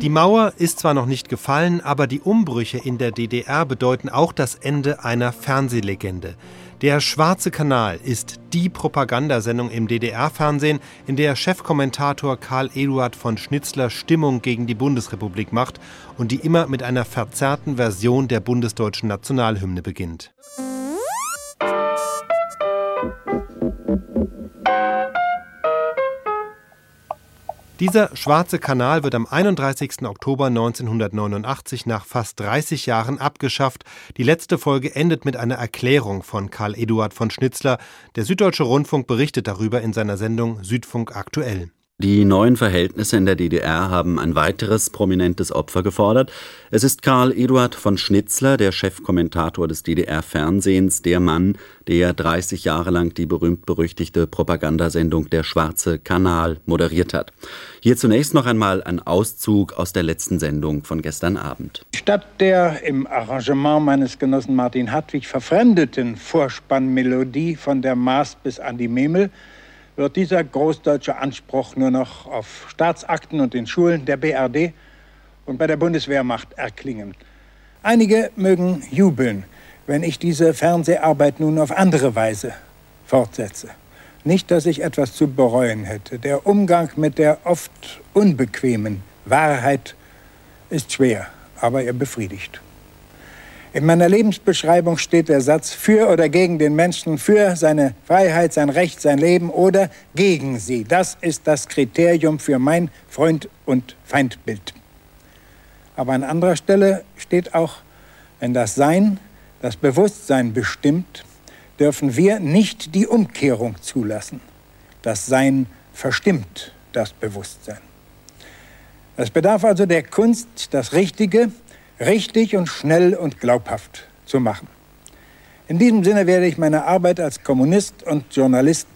Die Mauer ist zwar noch nicht gefallen, aber die Umbrüche in der DDR bedeuten auch das Ende einer Fernsehlegende. Der Schwarze Kanal ist die Propagandasendung im DDR-Fernsehen, in der Chefkommentator Karl Eduard von Schnitzler Stimmung gegen die Bundesrepublik macht und die immer mit einer verzerrten Version der bundesdeutschen Nationalhymne beginnt. Dieser Schwarze Kanal wird am 31. Oktober 1989 nach fast 30 Jahren abgeschafft. Die letzte Folge endet mit einer Erklärung von Karl Eduard von Schnitzler. Der Süddeutsche Rundfunk berichtet darüber in seiner Sendung Südfunk aktuell. Die neuen Verhältnisse in der DDR haben ein weiteres prominentes Opfer gefordert. Es ist Karl Eduard von Schnitzler, der Chefkommentator des DDR-Fernsehens, der Mann, der 30 Jahre lang die berühmt-berüchtigte Propagandasendung Der Schwarze Kanal moderiert hat. Hier zunächst noch einmal ein Auszug aus der letzten Sendung von gestern Abend. Statt der im Arrangement meines Genossen Martin Hartwig verfremdeten Vorspannmelodie von der Maas bis an die Memel wird dieser großdeutsche Anspruch nur noch auf Staatsakten und den Schulen der BRD und bei der Bundeswehrmacht erklingen. Einige mögen jubeln, wenn ich diese Fernseharbeit nun auf andere Weise fortsetze. Nicht, dass ich etwas zu bereuen hätte. Der Umgang mit der oft unbequemen Wahrheit ist schwer, aber er befriedigt. In meiner Lebensbeschreibung steht der Satz für oder gegen den Menschen, für seine Freiheit, sein Recht, sein Leben oder gegen sie. Das ist das Kriterium für mein Freund- und Feindbild. Aber an anderer Stelle steht auch, wenn das Sein, das Bewusstsein bestimmt, dürfen wir nicht die Umkehrung zulassen. Das Sein verstimmt das Bewusstsein. Es bedarf also der Kunst, das Richtige, richtig und schnell und glaubhaft zu machen. In diesem Sinne werde ich meine Arbeit als Kommunist und Journalist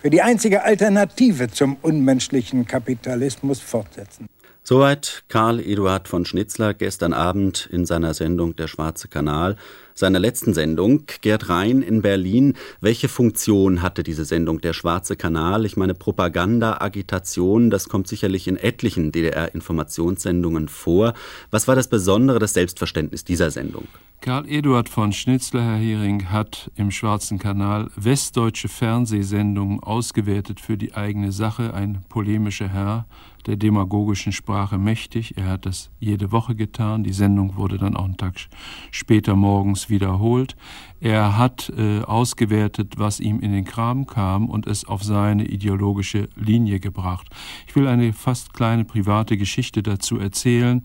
für die einzige Alternative zum unmenschlichen Kapitalismus fortsetzen. Soweit Karl Eduard von Schnitzler gestern Abend in seiner Sendung Der Schwarze Kanal, seiner letzten Sendung. Gerd Rhein in Berlin. Welche Funktion hatte diese Sendung Der Schwarze Kanal? Ich meine, Propaganda, Agitation, das kommt sicherlich in etlichen DDR-Informationssendungen vor. Was war das Besondere, das Selbstverständnis dieser Sendung? Karl Eduard von Schnitzler, Herr Hering, hat im Schwarzen Kanal westdeutsche Fernsehsendungen ausgewertet für die eigene Sache. Ein polemischer Herr, der demagogischen Sprache mächtig. Er hat das jede Woche getan. Die Sendung wurde dann auch einen Tag später morgens wiederholt. Er hat äh, ausgewertet, was ihm in den Kram kam und es auf seine ideologische Linie gebracht. Ich will eine fast kleine private Geschichte dazu erzählen.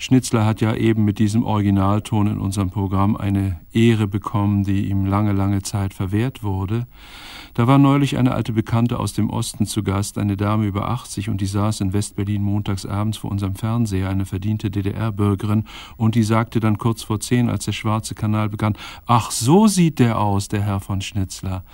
Schnitzler hat ja eben mit diesem Originalton in unserem Programm eine Ehre bekommen, die ihm lange, lange Zeit verwehrt wurde. Da war neulich eine alte Bekannte aus dem Osten zu Gast, eine Dame über 80, und die saß in Westberlin montags abends vor unserem Fernseher, eine verdiente DDR-Bürgerin, und die sagte dann kurz vor zehn, als der schwarze Kanal begann, ach, so sieht der aus, der Herr von Schnitzler.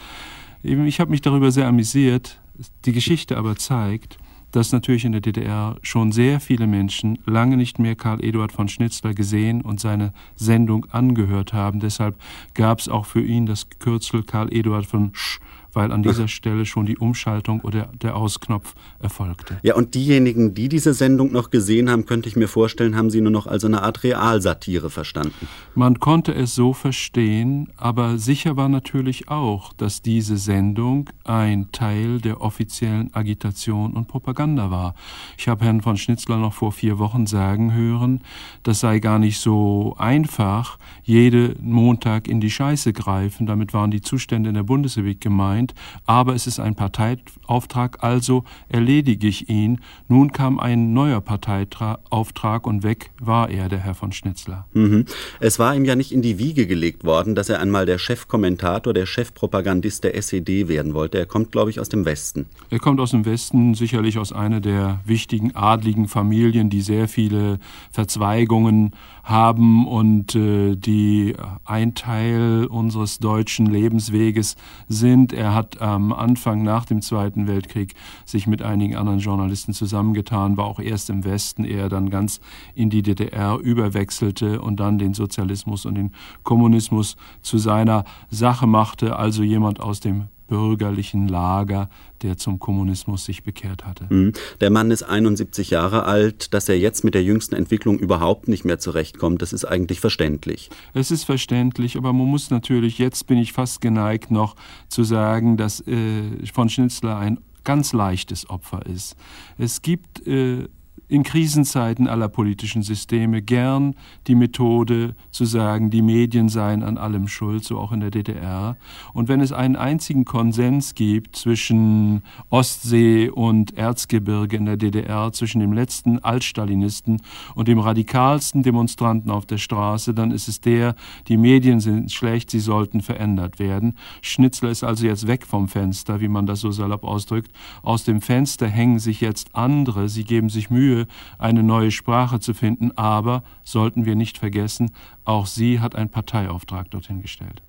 Ich habe mich darüber sehr amüsiert. Die Geschichte aber zeigt, dass natürlich in der DDR schon sehr viele Menschen lange nicht mehr Karl Eduard von Schnitzler gesehen und seine Sendung angehört haben. Deshalb gab es auch für ihn das Kürzel Karl Eduard von Sch weil an dieser Stelle schon die Umschaltung oder der Ausknopf erfolgte. Ja, und diejenigen, die diese Sendung noch gesehen haben, könnte ich mir vorstellen, haben sie nur noch als eine Art Realsatire verstanden. Man konnte es so verstehen, aber sicher war natürlich auch, dass diese Sendung ein Teil der offiziellen Agitation und Propaganda war. Ich habe Herrn von Schnitzler noch vor vier Wochen sagen hören, das sei gar nicht so einfach, jede Montag in die Scheiße greifen. Damit waren die Zustände in der Bundesrepublik gemeint sind, aber es ist ein Parteiauftrag, also erledige ich ihn. Nun kam ein neuer Parteiauftrag und weg war er, der Herr von Schnitzler. Mhm. Es war ihm ja nicht in die Wiege gelegt worden, dass er einmal der Chefkommentator, der Chefpropagandist der SED werden wollte. Er kommt, glaube ich, aus dem Westen. Er kommt aus dem Westen, sicherlich aus einer der wichtigen adligen Familien, die sehr viele Verzweigungen haben und äh, die ein Teil unseres deutschen Lebensweges sind. Er hat am Anfang nach dem Zweiten Weltkrieg sich mit einigen anderen Journalisten zusammengetan, war auch erst im Westen, ehe dann ganz in die DDR überwechselte und dann den Sozialismus und den Kommunismus zu seiner Sache machte, also jemand aus dem bürgerlichen Lager, der zum Kommunismus sich bekehrt hatte. Mhm. Der Mann ist 71 Jahre alt, dass er jetzt mit der jüngsten Entwicklung überhaupt nicht mehr zurechtkommt, das ist eigentlich verständlich. Es ist verständlich, aber man muss natürlich, jetzt bin ich fast geneigt noch zu sagen, dass äh, von Schnitzler ein ganz leichtes Opfer ist. Es gibt äh, in Krisenzeiten aller politischen Systeme gern die Methode zu sagen, die Medien seien an allem schuld, so auch in der DDR. Und wenn es einen einzigen Konsens gibt zwischen Ostsee und Erzgebirge in der DDR, zwischen dem letzten Altstalinisten und dem radikalsten Demonstranten auf der Straße, dann ist es der, die Medien sind schlecht, sie sollten verändert werden. Schnitzler ist also jetzt weg vom Fenster, wie man das so salopp ausdrückt. Aus dem Fenster hängen sich jetzt andere, sie geben sich Eine neue Sprache zu finden, aber sollten wir nicht vergessen, auch sie hat einen Parteiauftrag dorthin gestellt.